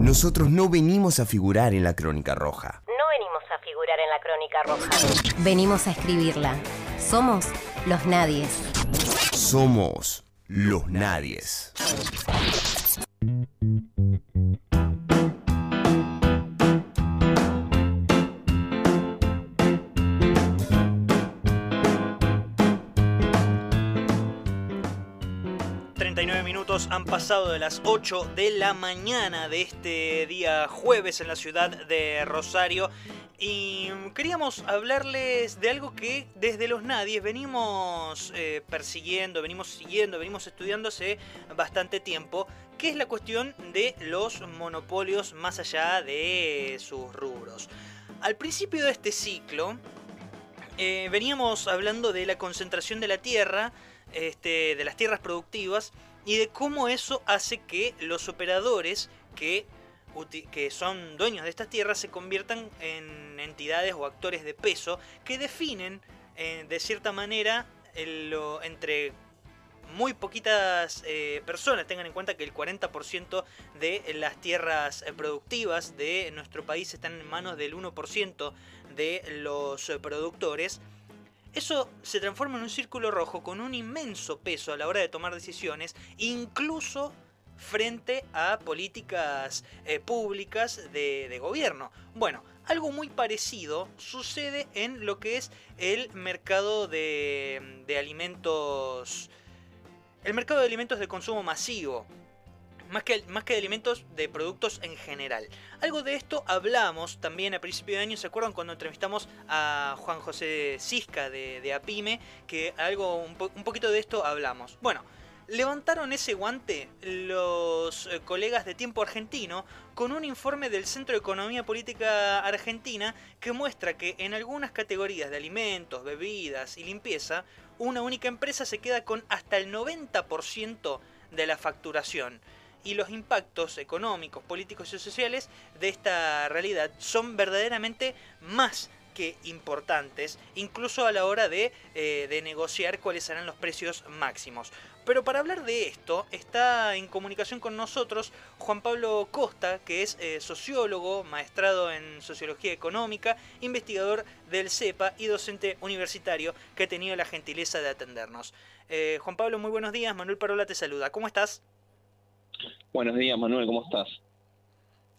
Nosotros no venimos a figurar en la crónica roja. No venimos a figurar en la crónica roja. Venimos a escribirla. Somos los nadies. Somos los nadies. Han pasado de las 8 de la mañana de este día jueves en la ciudad de Rosario y queríamos hablarles de algo que desde los nadies venimos eh, persiguiendo, venimos siguiendo, venimos estudiando hace bastante tiempo, que es la cuestión de los monopolios más allá de sus rubros. Al principio de este ciclo eh, veníamos hablando de la concentración de la tierra, este, de las tierras productivas y de cómo eso hace que los operadores que, que son dueños de estas tierras se conviertan en entidades o actores de peso que definen eh, de cierta manera lo, entre muy poquitas eh, personas. Tengan en cuenta que el 40% de las tierras productivas de nuestro país están en manos del 1% de los productores. Eso se transforma en un círculo rojo con un inmenso peso a la hora de tomar decisiones, incluso frente a políticas eh, públicas de, gobierno. Bueno, algo muy parecido sucede en lo que es el mercado de, de alimentos. El mercado de alimentos de consumo masivo más que, más que de alimentos, de productos en general. Algo de esto hablamos también a principio de año, ¿se acuerdan cuando entrevistamos a Juan José Cisca de, Apime? Que algo, un, un poquito de esto hablamos. Bueno, levantaron ese guante los eh, colegas de Tiempo Argentino con un informe del Centro de Economía Política Argentina que muestra que en algunas categorías de alimentos, bebidas y limpieza, una única empresa se queda con hasta el 90% de la facturación y los impactos económicos, políticos y sociales de esta realidad son verdaderamente más que importantes, incluso a la hora de, eh, negociar cuáles serán los precios máximos. Pero para hablar de esto está en comunicación con nosotros Juan Pablo Costa, que es eh, sociólogo, maestrado en sociología económica, investigador del CEPA y docente universitario que ha tenido la gentileza de atendernos. Eh, Juan Pablo, muy buenos días. Manuel Parola te saluda. ¿Cómo estás? Buenos días, Manuel, ¿cómo estás?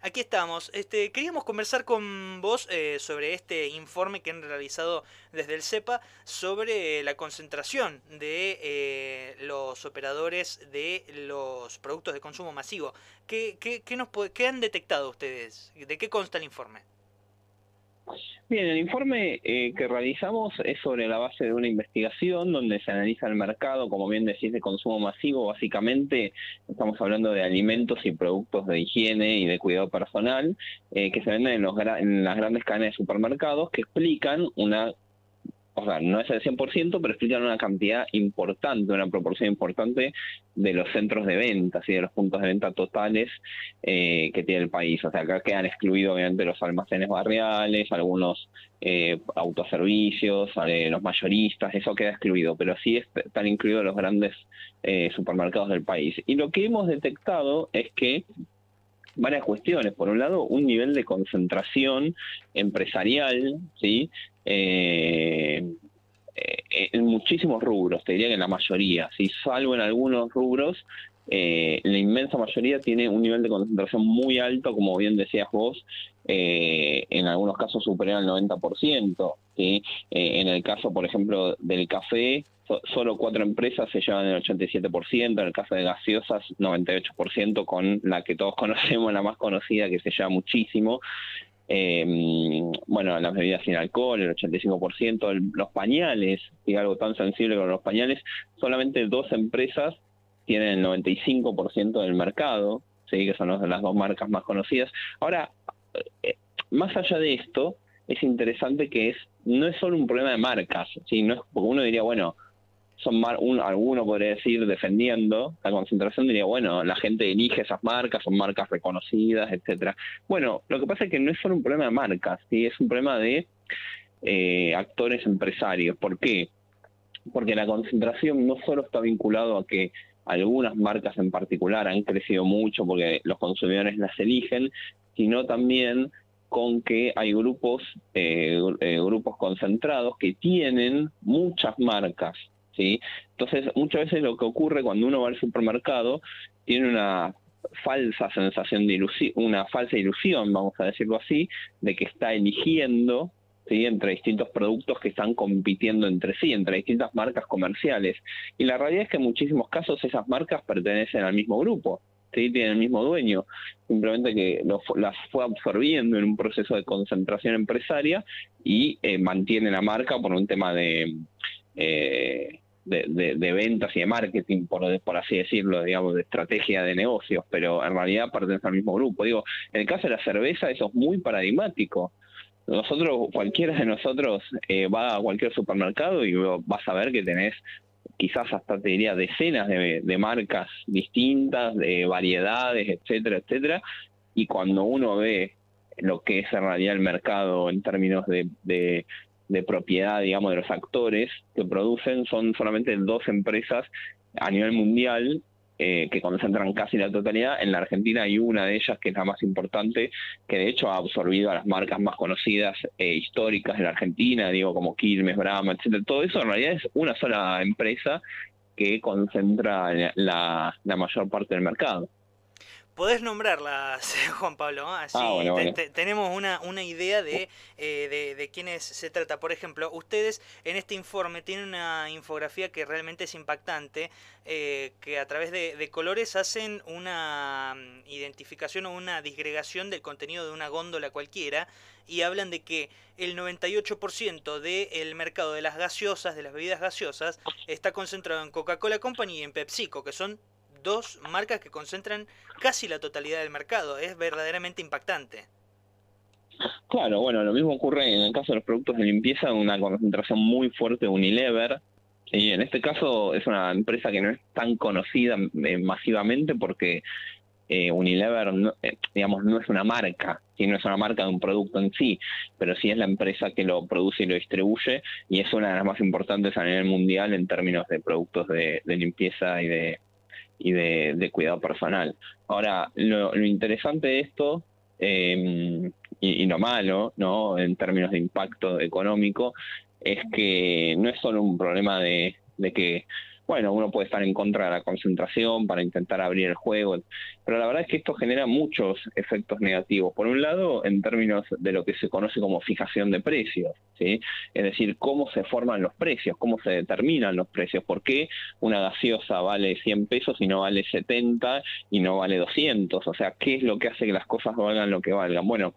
Aquí estamos. Este, queríamos conversar con vos eh, sobre este informe que han realizado desde el CEPA sobre la concentración de eh, los operadores de los productos de consumo masivo. ¿Qué, qué, qué, nos, ¿Qué han detectado ustedes? ¿De qué consta el informe? Bien, el informe eh, que realizamos es sobre la base de una investigación donde se analiza el mercado, como bien decís, de consumo masivo. Básicamente estamos hablando de alimentos y productos de higiene y de cuidado personal eh, que se venden en, los, en las grandes cadenas de supermercados que explican una o sea, no es el 100%, pero explican una cantidad importante, una proporción importante de los centros de ventas y de los puntos de venta totales eh, que tiene el país. O sea, acá quedan excluidos obviamente los almacenes barriales, algunos eh, autoservicios, eh, los mayoristas, eso queda excluido, pero sí están incluidos los grandes supermercados del país. Y lo que hemos detectado es que varias cuestiones. Por un lado, un nivel de concentración empresarial, ¿sí? Eh, eh, en muchísimos rubros, te diría que en la mayoría, ¿sí? salvo en algunos rubros, eh, la inmensa mayoría tiene un nivel de concentración muy alto, como bien decías vos, en algunos casos superior al 90%. ¿sí? en el caso, por ejemplo, del café, solo cuatro empresas se llevan el 87%, en el caso de gaseosas 98%, con la que todos conocemos, la más conocida, que se lleva muchísimo. Em, bueno, las bebidas sin alcohol, el 85%, los pañales, y algo tan sensible como los pañales, solamente dos empresas tienen el 95% del mercado, ¿sí? que son las dos marcas más conocidas. Ahora, eh, más allá de esto, es interesante que es no es solo un problema de marcas, ¿sí? porque uno diría, bueno, son un, alguno podría decir defendiendo la concentración diría bueno la gente elige esas marcas son marcas reconocidas etcétera bueno lo que pasa es que no es solo un problema de marcas ¿sí? es un problema de eh, actores empresarios ¿por qué? porque la concentración no solo está vinculado a que algunas marcas en particular han crecido mucho porque los consumidores las eligen, sino también con que hay grupos, eh, eh, grupos concentrados que tienen muchas marcas. Entonces, muchas veces lo que ocurre cuando uno va al supermercado tiene una falsa sensación de ilusión, una falsa ilusión, vamos a decirlo así, de que está eligiendo ¿sí? entre distintos productos que están compitiendo entre sí, entre distintas marcas comerciales. Y la realidad es que en muchísimos casos esas marcas pertenecen al mismo grupo. ¿sí? tienen el mismo dueño, simplemente que las fue absorbiendo en un proceso de concentración empresaria y eh, mantiene la marca por un tema de, eh, de, ventas y de marketing, por, así decirlo, digamos, de estrategia de negocios, pero en realidad pertenece al mismo grupo. Digo, en el caso de la cerveza eso es muy paradigmático. Nosotros, cualquiera de nosotros eh, va a cualquier supermercado y vas a ver que tenés quizás hasta te diría decenas de, marcas distintas, de variedades, etcétera, etcétera, y cuando uno ve lo que es en realidad el mercado en términos de, de, de propiedad, digamos, de los actores que producen, son solamente dos empresas a nivel mundial eh, que concentran casi la totalidad. En la Argentina hay una de ellas que es la más importante, que de hecho ha absorbido a las marcas más conocidas e históricas de la Argentina, digo como Quilmes, Brahma, etcétera. Todo eso en realidad es una sola empresa que concentra la mayor parte del mercado. Podés nombrarlas, Juan Pablo, así ah, tenemos una, una idea de, eh, de, de, quiénes se trata. Por ejemplo, ustedes en este informe tienen una infografía que realmente es impactante, eh, que a través de, colores hacen una mm, identificación o una disgregación del contenido de una góndola cualquiera y hablan de que el 98% del mercado de las gaseosas, de las bebidas gaseosas, está concentrado en Coca-Cola Company y en PepsiCo, que son dos marcas que concentran casi la totalidad del mercado. Es verdaderamente impactante. Claro, bueno, lo mismo ocurre en el caso de los productos de limpieza, una concentración muy fuerte de Unilever. Y en este caso es una empresa que no es tan conocida eh, masivamente porque eh, Unilever, eh, digamos, no es una marca, no es una marca de un producto en sí, pero sí es la empresa que lo produce y lo distribuye y es una de las más importantes a nivel mundial en términos de productos de limpieza y de, y de, cuidado personal. Ahora, lo, interesante de esto em, y, lo malo, ¿no? En términos de impacto económico, es que no es solo un problema de que bueno, uno puede estar en contra de la concentración para intentar abrir el juego, pero la verdad es que esto genera muchos efectos negativos. Por un lado, en términos de lo que se conoce como fijación de precios, ¿sí? Es decir, cómo se forman los precios, cómo se determinan los precios, por qué una gaseosa vale 100 pesos y no vale 70 y no vale 200, o sea, ¿qué es lo que hace que las cosas valgan lo que valgan? Bueno,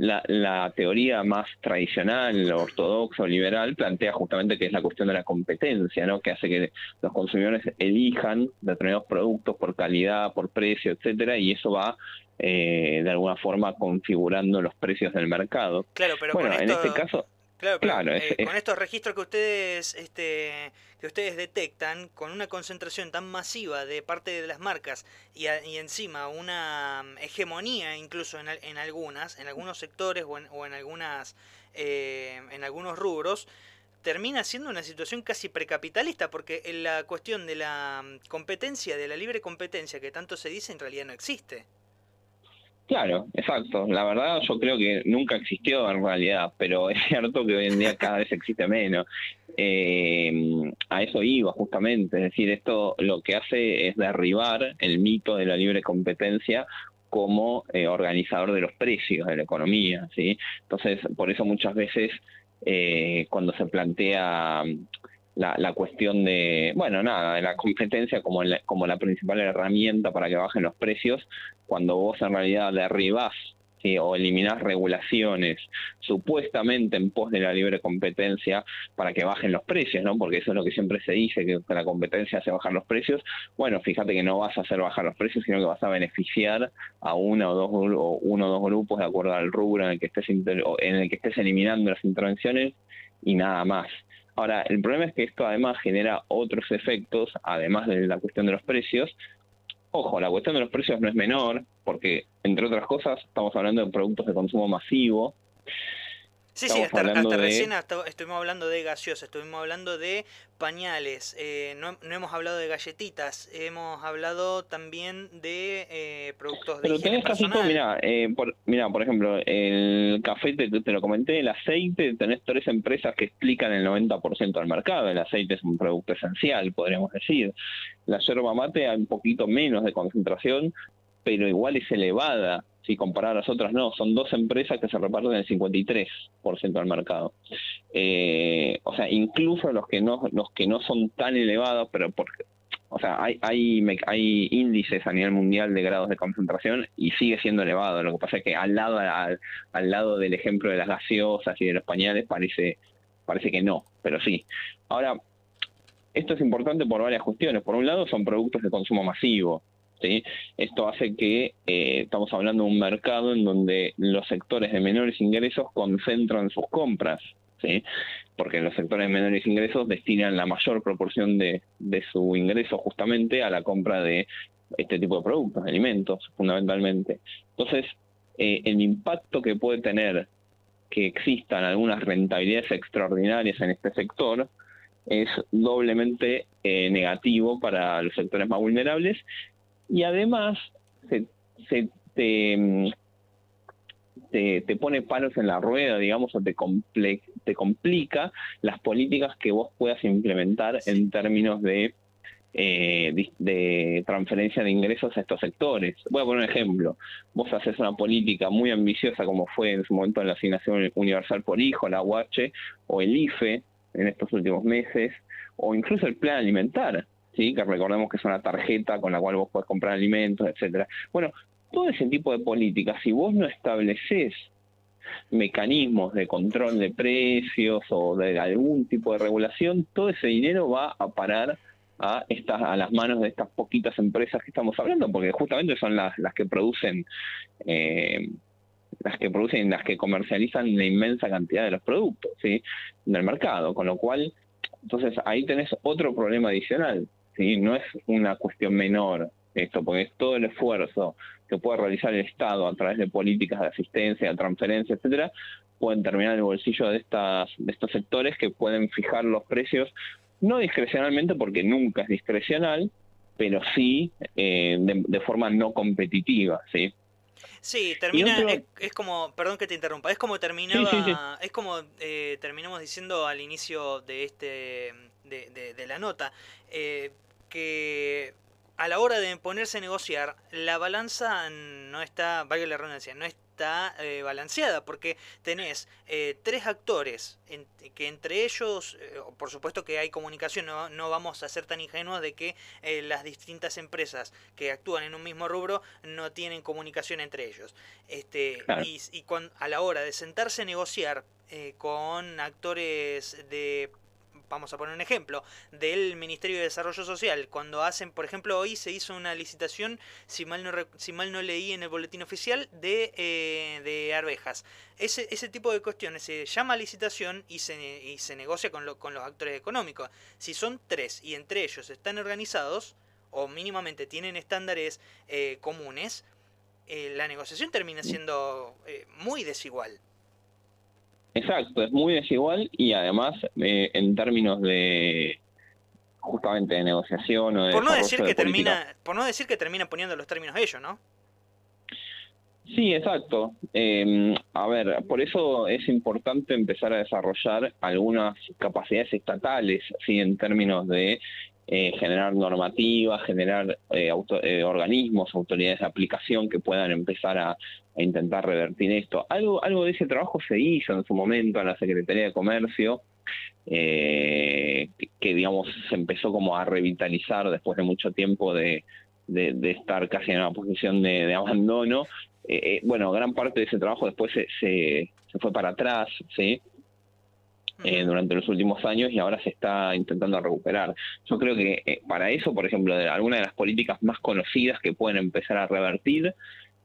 la, teoría más tradicional, ortodoxa o liberal plantea justamente que es la cuestión de la competencia, ¿no? que hace que los consumidores elijan determinados productos por calidad, por precio, etcétera, y eso va eh, de alguna forma configurando los precios del mercado. Claro, pero bueno, en este caso Claro, eh, con estos registros que ustedes, este, que ustedes detectan, con una concentración tan masiva de parte de las marcas y, y encima una mm, hegemonía incluso en, en, algunas, en algunos sectores o en, o en algunas, eh, en algunos rubros, termina siendo una situación casi precapitalista, porque la cuestión de la mm, competencia, de la libre competencia que tanto se dice, en realidad no existe. Claro, exacto. La verdad yo creo que nunca existió en realidad, pero es cierto que hoy en día cada vez existe menos. Eh, a eso iba justamente, es decir, esto lo que hace es derribar el mito de la libre competencia como eh, organizador de los precios de la economía, ¿sí? Entonces, por eso muchas veces eh, cuando se plantea la, la, cuestión de, bueno, nada, de la competencia como como la principal herramienta para que bajen los precios, cuando vos en realidad derribás o eliminás regulaciones supuestamente en pos de la libre competencia para que bajen los precios, ¿no? Porque eso es lo que siempre se dice, que la competencia hace bajar los precios. Bueno, fíjate que no vas a hacer bajar los precios, sino que vas a beneficiar a una o dos o uno o dos grupos de acuerdo al rubro en el que estés en el que estés eliminando las intervenciones y nada más. Ahora, el problema es que esto además genera otros efectos, además de la cuestión de los precios. Ojo, la cuestión de los precios no es menor, porque, entre otras cosas, estamos hablando de productos de consumo masivo. Sí, sí, hasta, recién estuvimos hablando de gaseosa, estuvimos hablando de pañales, eh, no, no, hemos hablado de galletitas, hemos hablado también de eh, productos de Pero tenés casi todo, mira, eh, por, mira, por ejemplo, el café te, te, lo comenté, el aceite, tenés tres empresas que explican el 90% del mercado, el aceite es un producto esencial, podríamos decir. La yerba mate hay un poquito menos de concentración, pero igual es elevada si comparar a las otras no, son dos empresas que se reparten el 53% del mercado. Eh, o sea, incluso los que no los que no son tan elevados, pero porque o sea, hay, hay, hay índices a nivel mundial de grados de concentración y sigue siendo elevado. Lo que pasa es que al lado, al, al lado del ejemplo de las gaseosas y de los pañales parece, parece que no, pero sí. Ahora, esto es importante por varias cuestiones. Por un lado, son productos de consumo masivo. Esto hace que eh, estamos hablando de un mercado en donde los sectores de menores ingresos concentran sus compras, ¿sí? porque los sectores de menores ingresos destinan la mayor proporción de, su ingreso justamente a la compra de este tipo de productos, alimentos, fundamentalmente. Entonces, eh, el impacto que puede tener que existan algunas rentabilidades extraordinarias en este sector es doblemente eh, negativo para los sectores más vulnerables y además se, mm, te, te, pone palos en la rueda, digamos, o te, te complica las políticas que vos puedas implementar en términos de, eh, de, transferencia de ingresos a estos sectores. Voy a poner un ejemplo. Vos haces una política muy ambiciosa como fue en su momento la asignación universal por hijo, la UH, o el IFE en estos últimos meses, o incluso el plan alimentar ¿sí? que recordemos que es una tarjeta con la cual vos podés comprar alimentos, etcétera. Bueno, todo ese tipo de políticas, si vos no estableces mecanismos de control de precios o de algún tipo de regulación, todo ese dinero va a parar a estas a las manos de estas poquitas empresas que estamos hablando, porque justamente son las, las que producen eh, las que producen las que comercializan la inmensa cantidad de los productos ¿sí? del mercado, con lo cual entonces ahí tenés otro problema adicional. ¿Sí? No es una cuestión menor esto, porque es todo el esfuerzo que puede realizar el Estado a través de políticas de asistencia, de transferencia, etcétera, pueden terminar en el bolsillo de estas de estos sectores que pueden fijar los precios no discrecionalmente porque nunca es discrecional, pero sí eh, de, forma no competitiva, ¿sí? Sí, termina, es, como, perdón que te interrumpa, es como terminaba, es como eh, terminamos diciendo al inicio de este, de, de, la nota, eh, que a la hora de ponerse a negociar, la balanza no está, valga la redundancia, no está eh, balanceada, porque tenés eh, tres actores, que entre ellos, eh, por supuesto que hay comunicación, no, vamos a ser tan ingenuos de que las distintas empresas que actúan en un mismo rubro no tienen comunicación entre ellos. Este, Y, y a la hora de sentarse a negociar con actores de vamos a poner un ejemplo, del Ministerio de Desarrollo Social, cuando hacen, por ejemplo, hoy se hizo una licitación, si mal no, si mal no leí en el boletín oficial, de, eh, de arvejas. Ese, ese tipo de cuestiones se llama licitación y se, y se negocia con, con los actores económicos. Si son tres y entre ellos están organizados, o mínimamente tienen estándares eh, comunes, eh, la negociación termina siendo muy desigual. Exacto, es muy desigual y además eh, en términos de justamente de negociación o de por no decir que termina por no decir que termina poniendo los términos ellos, ¿no? Sí, exacto. Eh, a ver, por eso es importante empezar a desarrollar algunas capacidades estatales, sí, en términos de eh, generar normativas, generar eh, eh, organismos, autoridades de aplicación que puedan empezar a, intentar revertir esto. Algo, algo de ese trabajo se hizo en su momento en la Secretaría de Comercio, que, digamos se empezó como a revitalizar después de mucho tiempo de, estar casi en una posición de, abandono. bueno, gran parte de ese trabajo después se, se, se fue para atrás, ¿sí? Eh, durante los últimos años y ahora se está intentando recuperar. Yo creo que eh, para eso, por ejemplo, de alguna de las políticas más conocidas que pueden empezar a revertir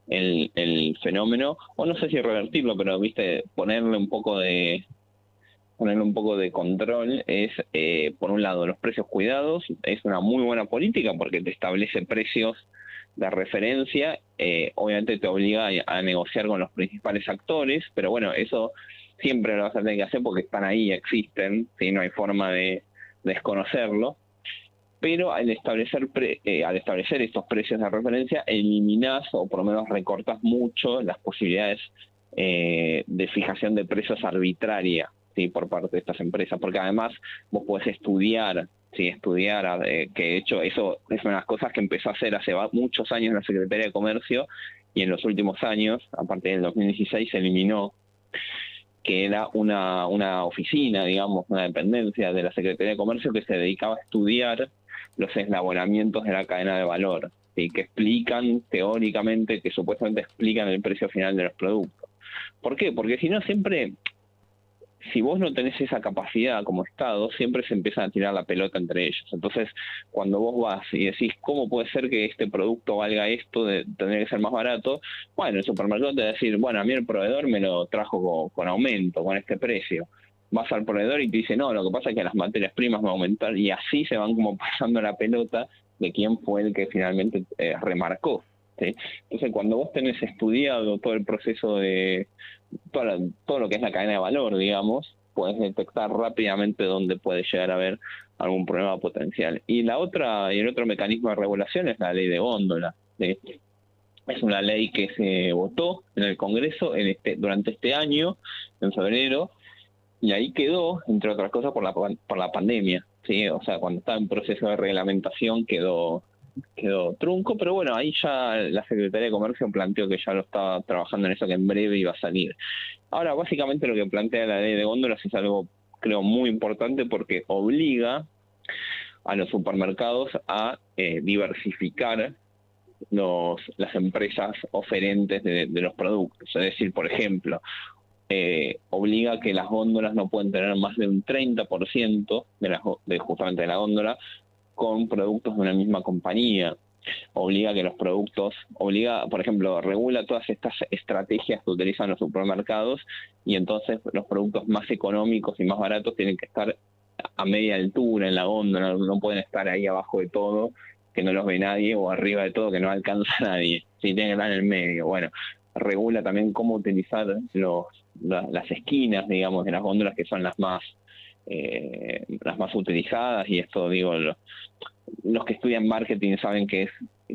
el, fenómeno, o no sé si revertirlo, pero viste, ponerle un poco de ponerle un poco de control es, eh, por un lado, los precios cuidados, es una muy buena política porque te establece precios de referencia, obviamente te obliga a negociar con los principales actores, pero bueno, eso siempre lo vas a tener que hacer porque están ahí, existen, ¿sí? no hay forma de, desconocerlo. Pero al establecer, eh, al establecer estos precios de referencia, eliminás o por lo menos recortas mucho las posibilidades eh, de fijación de precios arbitraria ¿sí? por parte de estas empresas, porque además vos podés estudiar sí, estudiar, eh, que de hecho eso es una de las cosas que empezó a hacer hace muchos años la Secretaría de Comercio y en los últimos años, a partir del 2016, se eliminó que era una, una oficina, digamos, una dependencia de la Secretaría de Comercio que se dedicaba a estudiar los eslabonamientos de la cadena de valor, y que explican teóricamente, que supuestamente explican el precio final de los productos. ¿Por qué? Porque si no siempre si vos no tenés esa capacidad como Estado, siempre se empieza a tirar la pelota entre ellos. Entonces, cuando vos vas y decís, ¿cómo puede ser que este producto valga esto de tener que ser más barato? Bueno, el supermercado te va a decir, bueno, a mí el proveedor me lo trajo con, aumento, con este precio. Vas al proveedor y te dice, no, lo que pasa es que las materias primas van a aumentar y así se van como pasando la pelota de quién fue el que finalmente eh, remarcó. Entonces, cuando vos tenés estudiado todo el proceso de, todo, lo que es la cadena de valor, digamos, puedes detectar rápidamente dónde puede llegar a haber algún problema potencial. Y la otra y el otro mecanismo de regulación es la ley de góndola. Es una ley que se votó en el Congreso en este, durante este año, en febrero, y ahí quedó, entre otras cosas, por la, por la pandemia. ¿sí? O sea, cuando estaba en proceso de reglamentación quedó quedó trunco, pero bueno, ahí ya la Secretaría de Comercio planteó que ya lo estaba trabajando en eso, que en breve iba a salir. Ahora, básicamente lo que plantea la ley de góndolas es algo, creo, muy importante porque obliga a los supermercados a eh, diversificar los, las empresas oferentes de, los productos. Es decir, por ejemplo, eh, obliga a que las góndolas no pueden tener más de un 30% de, la, de justamente de la góndola con productos de una misma compañía. Obliga que los productos, obliga, por ejemplo, regula todas estas estrategias que utilizan los supermercados y entonces los productos más económicos y más baratos tienen que estar a media altura en la góndola, no pueden estar ahí abajo de todo, que no los ve nadie, o arriba de todo, que no alcanza nadie. Si tienen que estar en el medio. Bueno, regula también cómo utilizar los, las esquinas, digamos, de las góndolas que son las más eh, las más utilizadas y esto digo los que estudian marketing saben que es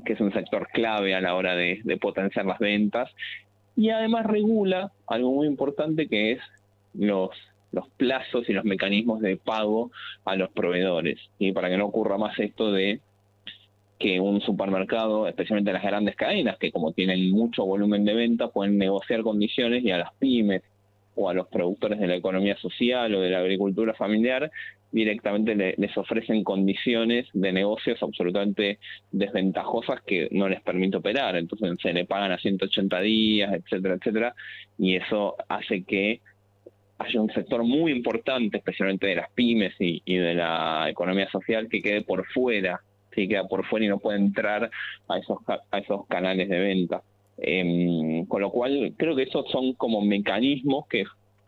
que es un sector clave a la hora de, potenciar las ventas. Y además regula algo muy importante que es los los plazos y los mecanismos de pago a los proveedores. Y para que no ocurra más esto de que un supermercado, especialmente las grandes cadenas, que como tienen mucho volumen de venta, pueden negociar condiciones y a las pymes o a los productores de la economía social o de la agricultura familiar, directamente les ofrecen condiciones de negocios absolutamente desventajosas que no les permite operar. Entonces se le pagan a 180 días, etcétera, etcétera, y eso hace que haya un sector muy importante, especialmente de las pymes y, de la economía social, que quede por fuera, sí, queda por fuera y no puede entrar a esos, a esos canales de venta. Em, con lo cual, creo que esos son como mecanismos que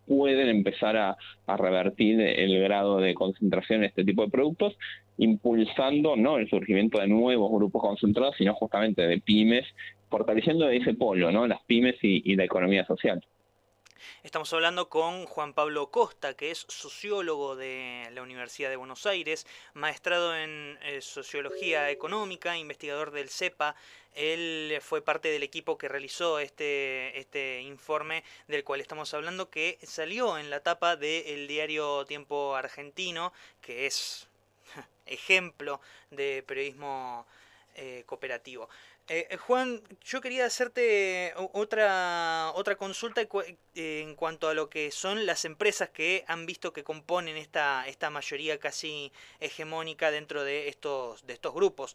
pueden empezar a, revertir el grado de concentración de este tipo de productos, impulsando no el surgimiento de nuevos grupos concentrados, sino justamente de pymes, fortaleciendo ese polo, ¿no? las pymes y la economía social. Estamos hablando con Juan Pablo Costa, que es sociólogo de la Universidad de Buenos Aires, maestrado en eh, Sociología Económica, investigador del CEPA. Él fue parte del equipo que realizó este, este informe del cual estamos hablando, que salió en la tapa del diario Tiempo Argentino, que es ejemplo de periodismo eh, cooperativo. Eh, eh, Juan, yo quería hacerte otra, otra consulta en cuanto a lo que son las empresas que han visto que componen esta, esta mayoría casi hegemónica dentro de estos, de estos grupos.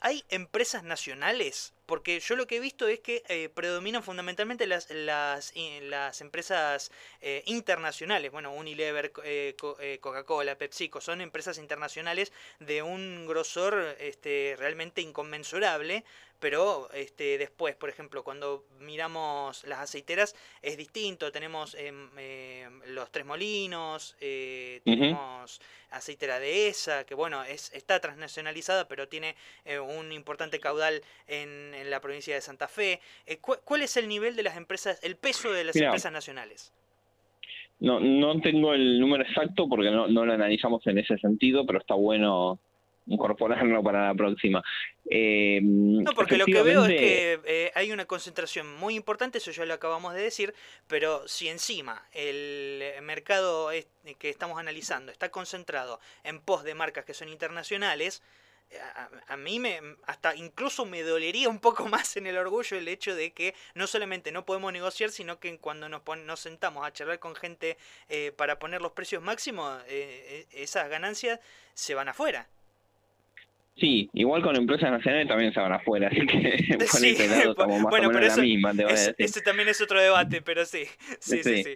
¿Hay empresas nacionales? Porque yo lo que he visto es que eh, predominan fundamentalmente las, las, las empresas eh, internacionales. Bueno, Unilever, eh, Coca-Cola, PepsiCo, son empresas internacionales de un grosor este, realmente inconmensurable pero este, después, por ejemplo, cuando miramos las aceiteras es distinto, tenemos em, em, los Tres Molinos, eh, tenemos aceitera de esa, que bueno, es, está transnacionalizada, pero tiene eh, un importante caudal en, en, la provincia de Santa Fe. Eh, ¿Cuál es el nivel de las empresas, el peso de las empresas nacionales? No, no tengo el número exacto porque no, no lo analizamos en ese sentido, pero está bueno incorporarlo para la próxima. Eh, no, porque lo que veo es que eh, hay una concentración muy importante, eso ya lo acabamos de decir, pero si encima el mercado que estamos analizando está concentrado en pos de marcas que son internacionales, a, mí me hasta incluso me dolería un poco más en el orgullo el hecho de que no solamente no podemos negociar, sino que cuando nos, nos sentamos a charlar con gente eh, para poner los precios máximos, eh, esas ganancias se van afuera. Sí, igual con empresas nacionales también se van afuera, así que por ese lado estamos más bueno, o menos la misma, te voy a decir. Ese también es otro debate, pero sí, sí, sí. sí.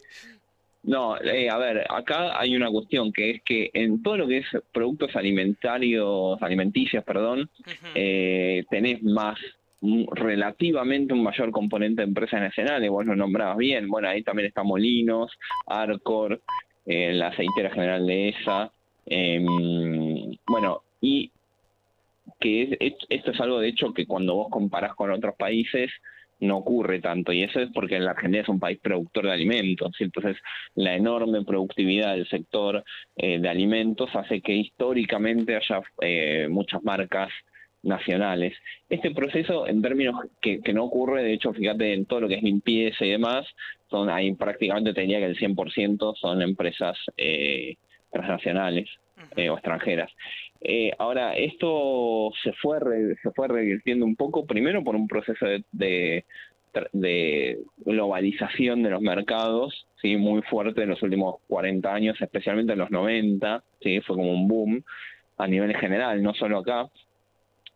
No, eh, a ver, acá hay una cuestión que es que en todo lo que es productos alimentarios, alimenticios, perdón, eh, tenés más relativamente un mayor componente de empresas nacionales, vos lo nombrabas bien, bueno, ahí también está Molinos, Arcor, eh, la aceitera general de ESA, em, bueno, y que esto es algo de hecho que cuando vos comparás con otros países, no ocurre tanto y eso es porque la Argentina es un país productor de alimentos y entonces la enorme productividad del sector eh, de alimentos hace que históricamente haya eh, muchas marcas nacionales. Este proceso, en términos que, no ocurre, de hecho, fíjate en todo lo que es limpieza y demás, son ahí prácticamente tenía que el 100% son empresas eh, transnacionales eh, o extranjeras. Eh, ahora, esto se fue, se fue revirtiendo un poco, primero por un proceso de, de, globalización de los mercados, sí, muy fuerte en los últimos 40 años, especialmente en los 90, sí, fue como un boom a nivel general, no solo acá,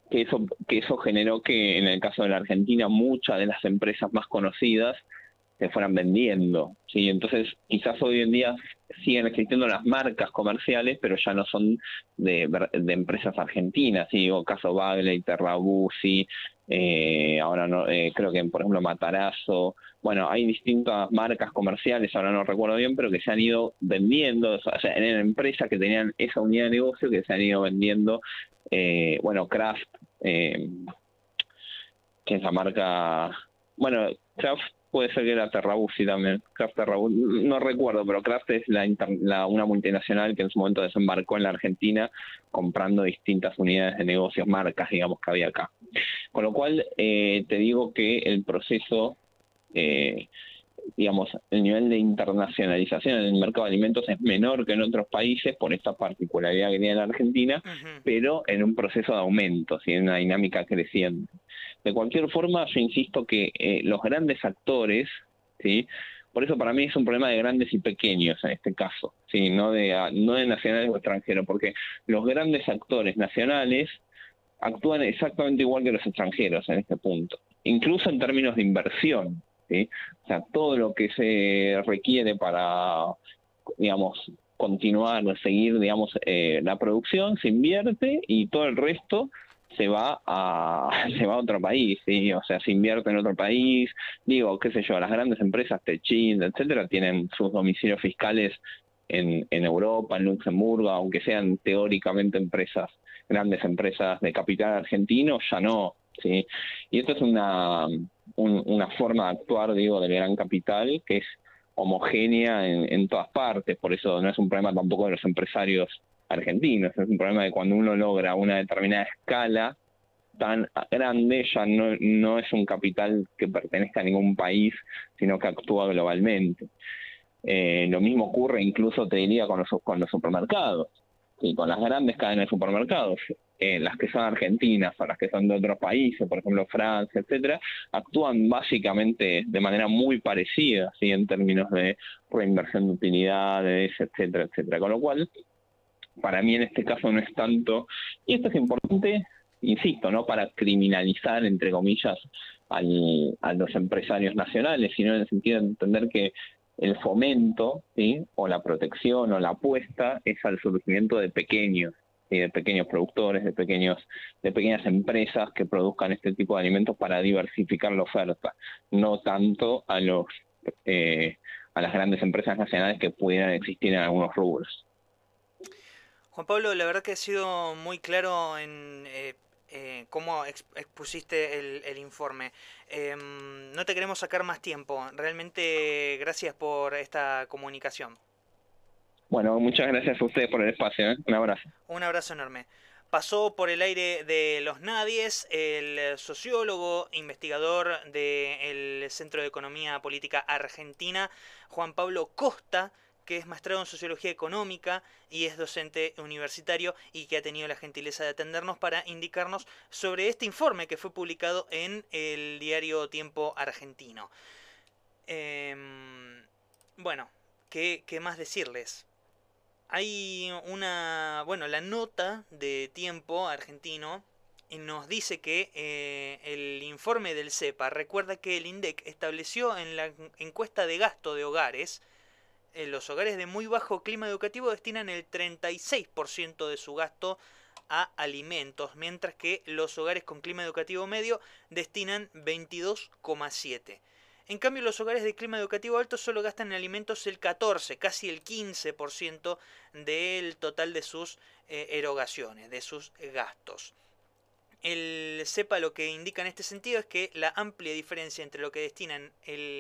que eso, que eso generó que en el caso de la Argentina muchas de las empresas más conocidas se fueran vendiendo. ¿sí? Entonces, quizás hoy en día siguen existiendo las marcas comerciales, pero ya no son de, de empresas argentinas. ¿sí? O caso Bagley, Terrabusi, eh, ahora no, eh, creo que, por ejemplo, Matarazo. Bueno, hay distintas marcas comerciales, ahora no recuerdo bien, pero que se han ido vendiendo, o sea, en empresas que tenían esa unidad de negocio que se han ido vendiendo, eh, bueno, Kraft, eh, que es la marca, bueno, Kraft puede ser que era Terrabusi también, Kraft no recuerdo, pero Kraft es la, una multinacional que en su momento desembarcó en la Argentina comprando distintas unidades de negocios, marcas, digamos, que había acá. Con lo cual, eh, te digo que el proceso, eh, digamos, el nivel de internacionalización en el mercado de alimentos es menor que en otros países por esta particularidad que tiene la Argentina, pero en un proceso de aumento, en una dinámica creciente. De cualquier forma, yo insisto que eh, los grandes actores, ¿sí? por eso para mí es un problema de grandes y pequeños en este caso, ¿sí? no, de, ah, no de nacionales o extranjeros, porque los grandes actores nacionales actúan exactamente igual que los extranjeros en este punto, incluso en términos de inversión. ¿Sí? O sea, todo lo que se requiere para, digamos, continuar, seguir, digamos, eh, la producción se invierte y todo el resto se va a se va a otro país, o sea, se invierte en otro país, digo, qué sé yo, las grandes empresas, Techin, etcétera, tienen sus domicilios fiscales en, en Europa, en Luxemburgo, aunque sean teóricamente empresas, grandes empresas de capital argentino, ya no, ¿sí? Y esto es una, una forma de actuar, digo, del gran capital que es homogénea en, todas partes, por eso no es un problema tampoco de los empresarios argentinos. Es un problema de cuando uno logra una determinada escala tan grande, ya no, no es un capital que pertenezca a ningún país, sino que actúa globalmente. Eh, lo mismo ocurre incluso, te diría, con los, con los supermercados, y con las grandes cadenas de supermercados. Eh, las que son argentinas o las que son de otros países, por ejemplo Francia, etcétera, actúan básicamente de manera muy parecida, en términos de reinversión de utilidades, etcétera, etcétera. Con lo cual, para mí en este caso no es tanto, y esto es importante, insisto, no para criminalizar, entre comillas, al, a los empresarios nacionales, sino en el sentido de entender que el fomento, ¿sí? o la protección o la apuesta es al surgimiento de pequeños, de pequeños productores, de pequeños, de pequeñas empresas que produzcan este tipo de alimentos para diversificar la oferta, no tanto a los eh, a las grandes empresas nacionales que pudieran existir en algunos rubros. Juan Pablo, la verdad que ha sido muy claro en eh, eh, cómo expusiste el, informe. Em, no te queremos sacar más tiempo. Realmente gracias por esta comunicación. Bueno, muchas gracias a ustedes por el espacio. ¿eh? Un abrazo. Un abrazo enorme. Pasó por el aire de los nadies el sociólogo, investigador del Centro de Economía Política Argentina, Juan Pablo Costa, que es maestrado en Sociología Económica y es docente universitario y que ha tenido la gentileza de atendernos para indicarnos sobre este informe que fue publicado en el diario Tiempo Argentino. Em, bueno, ¿qué, ¿qué más decirles? Hay una, bueno, la nota de tiempo argentino nos dice que eh, el informe del CEPA recuerda que el INDEC estableció en la encuesta de gasto de hogares, eh, los hogares de muy bajo clima educativo destinan el 36% de su gasto a alimentos, mientras que los hogares con clima educativo medio destinan 22,7%. En cambio, los hogares de clima educativo alto solo gastan en alimentos el 14, casi el 15% del total de sus eh, erogaciones, de sus gastos. El CEPA lo que indica en este sentido es que la amplia diferencia entre lo que destinan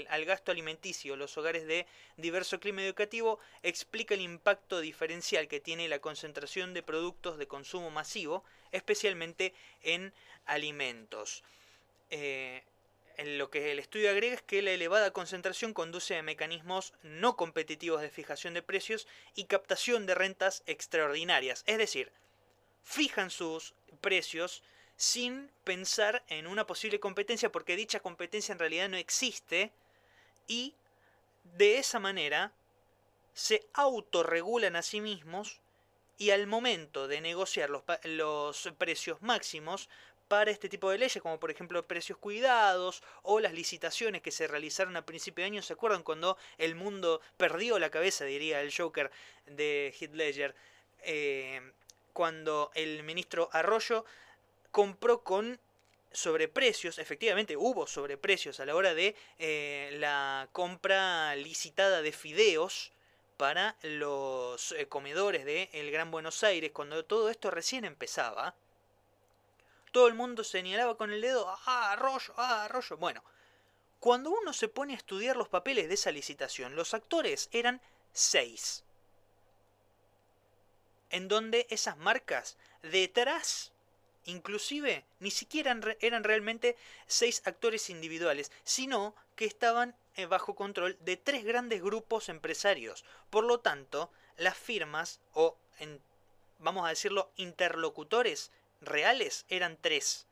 al gasto alimenticio los hogares de diverso clima educativo explica el impacto diferencial que tiene la concentración de productos de consumo masivo, especialmente en alimentos. Eh, lo que el estudio agrega es que la elevada concentración conduce a mecanismos no competitivos de fijación de precios y captación de rentas extraordinarias. Es decir, fijan sus precios sin pensar en una posible competencia porque dicha competencia en realidad no existe y de esa manera se autorregulan a sí mismos y al momento de negociar los, los precios máximos para este tipo de leyes, como por ejemplo precios cuidados o las licitaciones que se realizaron a principio de año. ¿Se acuerdan cuando el mundo perdió la cabeza, diría el Joker de Heath Ledger? Eh, cuando el ministro Arroyo compró con sobreprecios, efectivamente hubo sobreprecios a la hora de eh, la compra licitada de fideos para los eh, comedores de el Gran Buenos Aires, cuando todo esto recién empezaba todo el mundo señalaba con el dedo, ah, Arroyo, ah, Arroyo. Bueno, cuando uno se pone a estudiar los papeles de esa licitación, los actores eran seis. En donde esas marcas detrás, inclusive, ni siquiera eran realmente seis actores individuales, sino que estaban eh, bajo control de tres grandes grupos empresarios. Por lo tanto, las firmas, o vamos a decirlo, interlocutores reales eran tres.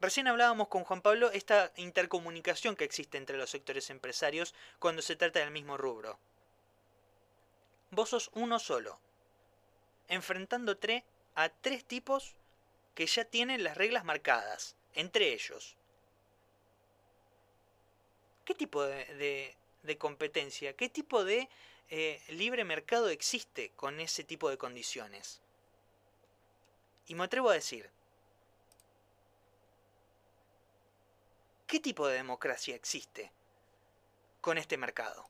Recién hablábamos con Juan Pablo esta intercomunicación que existe entre los sectores empresarios cuando se trata del mismo rubro. Vos sos uno solo, enfrentándote a tres tipos que ya tienen las reglas marcadas, entre ellos. ¿Qué tipo de, competencia, qué tipo de eh, libre mercado existe con ese tipo de condiciones? Y me atrevo a decir, ¿qué tipo de democracia existe con este mercado?